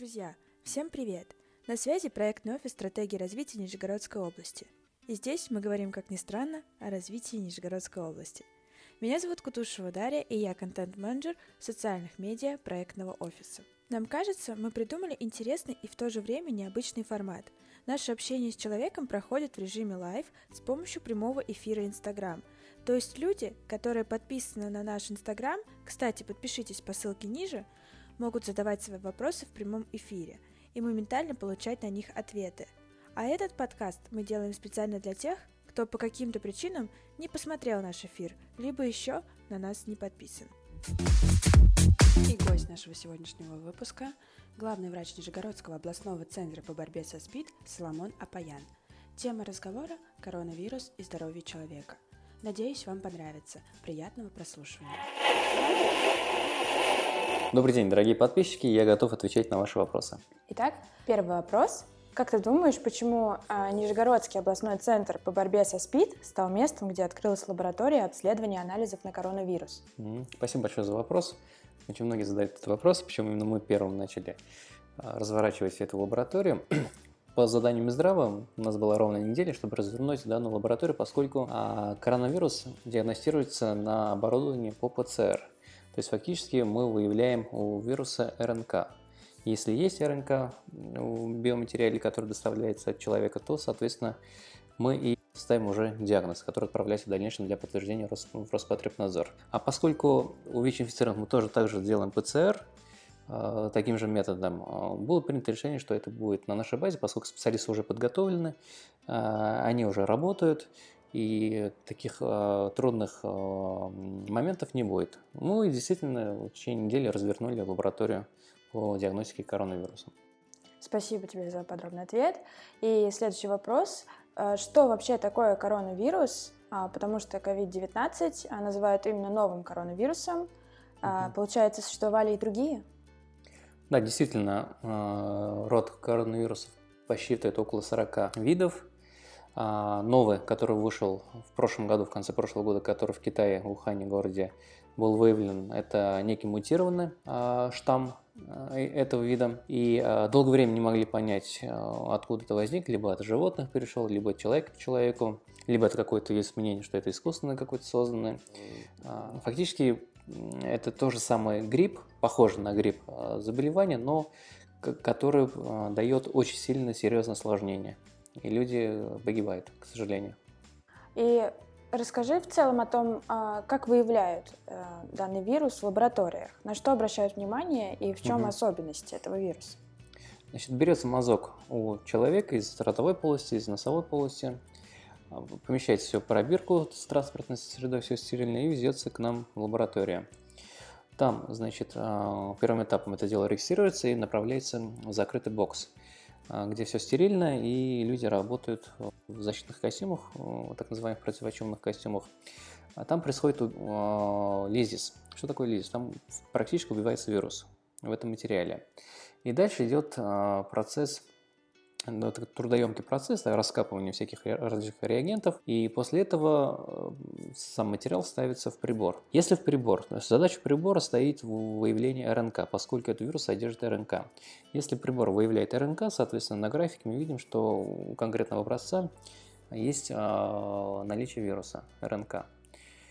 Друзья, всем привет! На связи проектный офис стратегии развития Нижегородской области. И здесь мы говорим, как ни странно, о развитии Нижегородской области. Меня зовут Кутушева Дарья, и я контент-менеджер социальных медиа проектного офиса. Нам кажется, мы придумали интересный и в то же время необычный формат. Наше общение с человеком проходит в режиме live с помощью прямого эфира Инстаграм. То есть люди, которые подписаны на наш Инстаграм, кстати, подпишитесь по ссылке ниже – могут задавать свои вопросы в прямом эфире и моментально получать на них ответы. А этот подкаст мы делаем специально для тех, кто по каким-то причинам не посмотрел наш эфир, либо еще на нас не подписан. И гость нашего сегодняшнего выпуска – главный врач Нижегородского областного центра по борьбе со СПИД Соломон Апаян. Тема разговора – коронавирус и здоровье человека. Надеюсь, вам понравится. Приятного прослушивания. Добрый день, дорогие подписчики, я готов отвечать на ваши вопросы. Итак, первый вопрос. Как ты думаешь, почему а, Нижегородский областной центр по борьбе со СПИД стал местом, где открылась лаборатория обследования анализов на коронавирус? Спасибо большое за вопрос. Очень многие задают этот вопрос, почему именно мы первым начали а, разворачивать эту лабораторию. По заданию Минздрава у нас была ровно неделя, чтобы развернуть данную лабораторию, поскольку а, коронавирус диагностируется на оборудовании по ПЦР – то есть фактически мы выявляем у вируса РНК. Если есть РНК в биоматериале, который доставляется от человека, то, соответственно, мы и ставим уже диагноз, который отправляется в дальнейшем для подтверждения в Роспотребнадзор. А поскольку у ВИЧ-инфицированных мы тоже также делаем ПЦР, э, таким же методом, э, было принято решение, что это будет на нашей базе, поскольку специалисты уже подготовлены, э, они уже работают, и таких э, трудных э, моментов не будет. Ну и действительно, в течение недели развернули лабораторию по диагностике коронавируса. Спасибо тебе за подробный ответ. И следующий вопрос. Э, что вообще такое коронавирус? А, потому что COVID-19 а, называют именно новым коронавирусом. Угу. Получается, существовали и другие? Да, действительно, э, род коронавирусов посчитывает около 40 видов. А, новый, который вышел в прошлом году, в конце прошлого года, который в Китае, в Ухане городе, был выявлен, это некий мутированный а, штамм а, этого вида. И долгое время не могли понять, откуда это возник. Либо от животных перешел, либо от человека к человеку, либо это какое-то мнение, что это искусственно какой-то созданный. Фактически это то же самое грипп, похоже на грипп заболевание, но который дает очень сильно серьезное осложнение и люди погибают, к сожалению. И расскажи в целом о том, а, как выявляют э, данный вирус в лабораториях, на что обращают внимание и в чем угу. особенности этого вируса. Значит, берется мазок у человека из ротовой полости, из носовой полости, а, помещается все в пробирку с транспортной средой, все стерильно, и везется к нам в лабораторию. Там, значит, а, первым этапом это дело регистрируется и направляется в закрытый бокс. А, где все стерильно, и люди работают в защитных костюмах, так называемых противочумных костюмах. А там происходит а, лизис. Что такое лизис? Там практически убивается вирус в этом материале. И дальше идет а, процесс трудоемкий процесс раскапывания всяких различных реагентов, и после этого э, сам материал ставится в прибор. Если в прибор, то задача прибора стоит в выявлении РНК, поскольку этот вирус содержит РНК. Если прибор выявляет РНК, соответственно, на графике мы видим, что у конкретного образца есть а, наличие вируса РНК.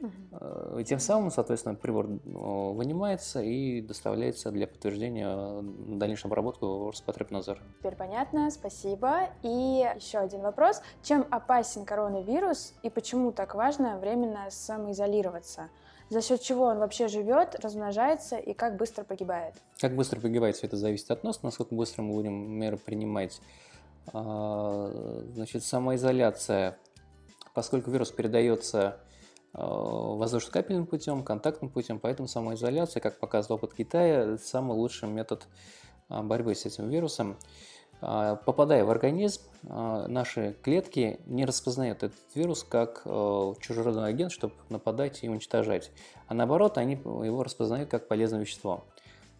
Угу. И тем самым, соответственно, прибор э, вынимается и доставляется для подтверждения э, дальнейшей обработки в Роспотребнадзор. Теперь понятно, спасибо. И еще один вопрос. Чем опасен коронавирус и почему так важно временно самоизолироваться? За счет чего он вообще живет, размножается и как быстро погибает? Как быстро погибает, все это зависит от нас, насколько быстро мы будем меры принимать. А, значит, самоизоляция, поскольку вирус передается воздушно-капельным путем, контактным путем, поэтому самоизоляция, как показывает опыт Китая, самый лучший метод а, борьбы с этим вирусом. А, попадая в организм, наши клетки не распознают этот вирус как э, чужеродный агент, чтобы нападать и уничтожать, а наоборот, они его распознают как полезное вещество.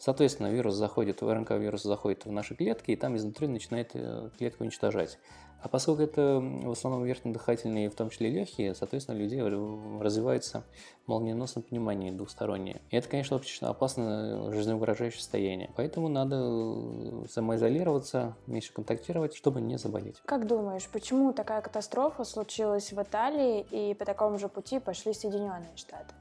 Соответственно, вирус заходит, РНК-вирус заходит в наши клетки, и там изнутри начинает э, клетку уничтожать. А поскольку это в основном верхнедыхательные, в том числе легкие, соответственно, у людей развивается молниеносное понимание двухстороннее. И это, конечно, очень опасное жизнеугрожающее состояние. Поэтому надо э, самоизолироваться, меньше контактировать, чтобы не заболеть. Как думаешь, почему такая катастрофа случилась в Италии и по такому же пути пошли Соединенные Штаты?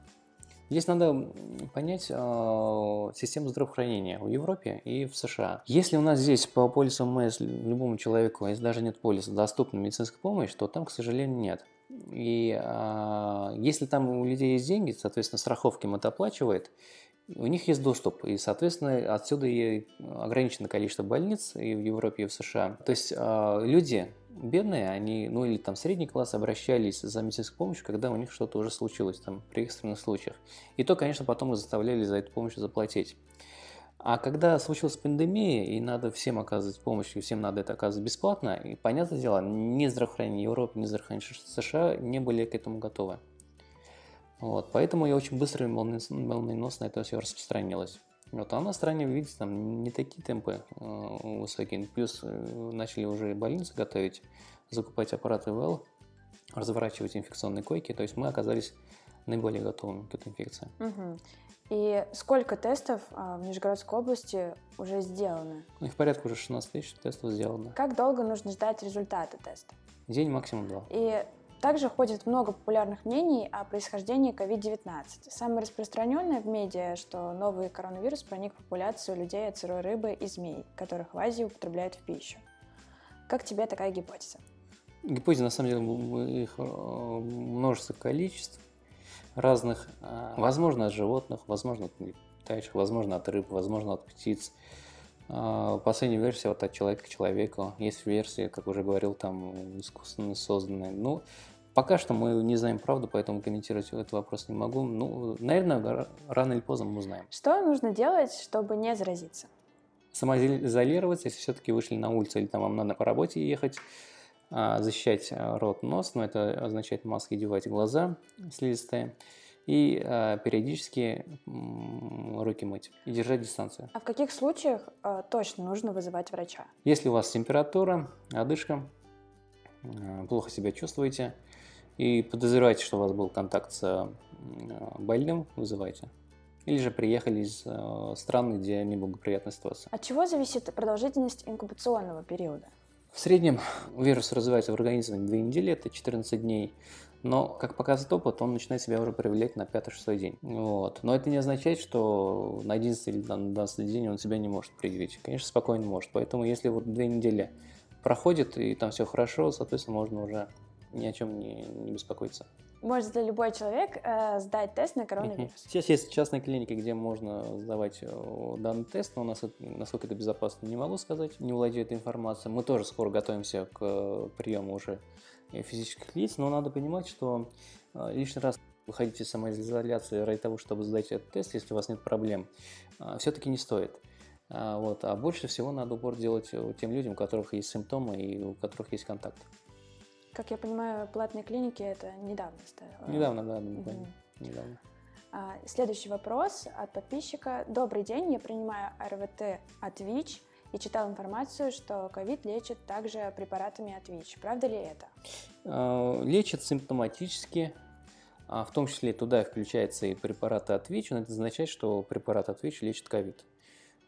Здесь надо понять э, систему здравоохранения в Европе и в США. Если у нас здесь по полису МС любому человеку, если даже нет полиса, доступна медицинская помощь, то там, к сожалению, нет. И э, если там у людей есть деньги, соответственно, страховки им это оплачивает, у них есть доступ, и, соответственно, отсюда и ограничено количество больниц и в Европе, и в США. То есть э, люди бедные, они, ну или там средний класс, обращались за медицинской помощью, когда у них что-то уже случилось там при экстренных случаях. И то, конечно, потом их заставляли за эту помощь заплатить. А когда случилась пандемия, и надо всем оказывать помощь, и всем надо это оказывать бесплатно, и, понятное дело, ни здравоохранение Европы, ни здравоохранение США не были к этому готовы. Вот, поэтому я очень быстро и молниеносно это все распространилось. Вот, а в стране, видите, там не такие темпы э, высокие. Плюс э, начали уже больницы готовить, закупать аппараты ВЛ, разворачивать инфекционные койки. То есть мы оказались наиболее готовыми к этой инфекции. Угу. И сколько тестов а, в Нижегородской области уже сделаны? Ну, их порядка уже 16 тысяч тестов сделано. Как долго нужно ждать результаты теста? День, максимум два. И также ходит много популярных мнений о происхождении COVID-19. Самое распространенное в медиа, что новый коронавирус проник в популяцию людей от сырой рыбы и змей, которых в Азии употребляют в пищу. Как тебе такая гипотеза? Гипотез, на самом деле, их э, множество количеств разных. Э, возможно, от животных, возможно, от летающих, возможно, от рыб, возможно, от птиц. Э, последняя версия вот от человека к человеку. Есть версия, как уже говорил, там искусственно созданная. Ну, Пока что мы не знаем правду, поэтому комментировать этот вопрос не могу. Ну, наверное, рано или поздно мы узнаем. Что нужно делать, чтобы не заразиться? Самоизолироваться, если все-таки вышли на улицу или там вам надо по работе ехать, защищать а, рот, нос, но это означает маски одевать глаза слизистые и э, периодически руки мыть и держать дистанцию. А в каких случаях э, точно нужно вызывать врача? Если у вас температура, одышка, э, плохо себя чувствуете, и подозреваете, что у вас был контакт с э, больным, вызывайте. Или же приехали из э, стран, где неблагоприятная ситуация. От чего зависит продолжительность инкубационного периода? В среднем вирус развивается в организме 2 недели, это 14 дней. Но, как показывает опыт, он начинает себя уже проявлять на 5-6 день. Вот. Но это не означает, что на 11 или на 12 день он себя не может проявить. Конечно, спокойно может. Поэтому, если вот 2 недели проходит и там все хорошо, соответственно, можно уже ни о чем не, не беспокоиться. Может ли любой человек э, сдать тест на коронавирус? Сейчас есть частные клиники, где можно сдавать э, данный тест, но у нас, насколько это безопасно, не могу сказать, не владею этой информацией. Мы тоже скоро готовимся к э, приему уже физических лиц, но надо понимать, что э, лишний раз выходить из самоизоляции ради того, чтобы сдать этот тест, если у вас нет проблем, все-таки не стоит. Вот. А больше всего надо упор делать тем людям, у которых есть симптомы и у которых есть контакт. Как я понимаю, платные клиники это недавно стало. Недавно, да, угу. недавно. А, следующий вопрос от подписчика. Добрый день, я принимаю РВТ от ВИЧ и читал информацию, что ковид лечит также препаратами от ВИЧ. Правда ли это? А, лечит симптоматически, а в том числе туда включаются и препараты от ВИЧ, но это означает, что препарат от ВИЧ лечит ковид.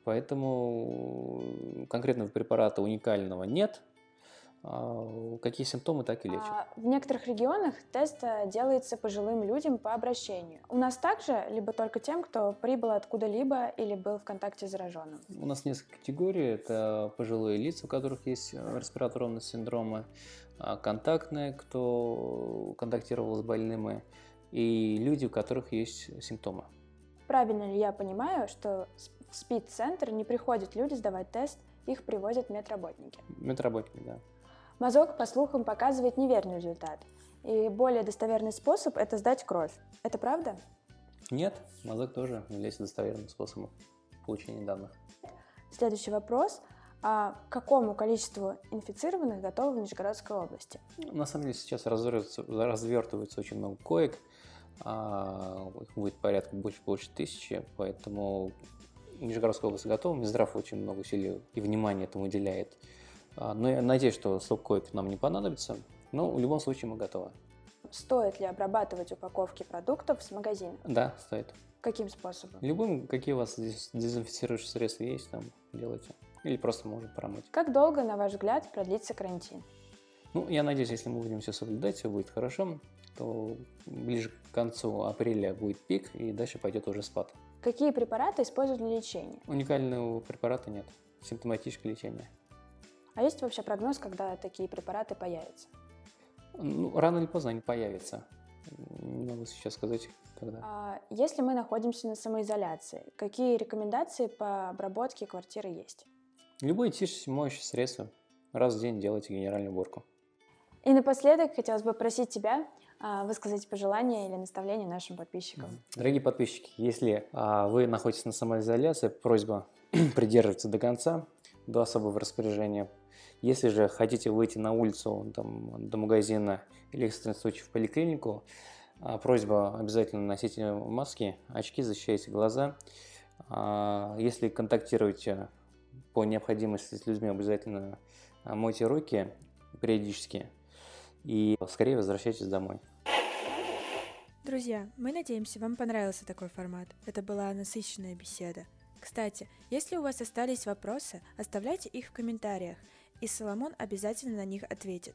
Поэтому конкретного препарата уникального нет, какие симптомы, так и лечат. А в некоторых регионах тест э, делается пожилым людям по обращению. У нас также, либо только тем, кто прибыл откуда-либо или был в контакте с зараженным? У нас несколько категорий. Это пожилые лица, у которых есть э, респираторные синдромы, а, контактные, кто контактировал с больными, и люди, у которых есть симптомы. Правильно ли я понимаю, что в СПИД-центр не приходят люди сдавать тест, их приводят медработники? Медработники, да. Мазок, по слухам, показывает неверный результат. И более достоверный способ – это сдать кровь. Это правда? Нет, мазок тоже является достоверным способом получения данных. Следующий вопрос. А какому количеству инфицированных готовы в Нижегородской области? На самом деле сейчас развертывается, развертывается очень много коек. А, их будет порядка больше, больше тысячи, поэтому Нижегородская область готова, Минздрав очень много усилий и внимания этому уделяет. А, но я надеюсь, что стоп-койк нам не понадобится, но в любом случае мы готовы. Стоит ли обрабатывать упаковки продуктов с магазина? Да, стоит. Каким способом? Любым, какие у вас дезинфицирующие средства есть, там делайте. Или просто можно промыть. Как долго, на ваш взгляд, продлится карантин? Ну, я надеюсь, если мы будем все соблюдать, все будет хорошо, то ближе к концу апреля будет пик, и дальше пойдет уже спад. Какие препараты используют для лечения? Уникального препарата нет. Симптоматическое лечение. А есть вообще прогноз, когда такие препараты появятся? Ну, рано или поздно они появятся. Не могу сейчас сказать, когда. А если мы находимся на самоизоляции, какие рекомендации по обработке квартиры есть? Любое чистящее моющее средство. Раз в день делайте генеральную уборку. И напоследок хотелось бы просить тебя а, высказать пожелания или наставления нашим подписчикам. Дорогие подписчики, если а, вы находитесь на самоизоляции, просьба придерживаться до конца, до особого распоряжения. Если же хотите выйти на улицу, там, до магазина или в экстренном случае в поликлинику, а, просьба обязательно носите маски, очки, защищайте глаза. Если контактируете по необходимости с людьми, обязательно мойте руки периодически и скорее возвращайтесь домой. Друзья, мы надеемся, вам понравился такой формат. Это была насыщенная беседа. Кстати, если у вас остались вопросы, оставляйте их в комментариях, и Соломон обязательно на них ответит.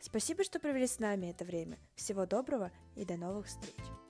Спасибо, что провели с нами это время. Всего доброго и до новых встреч!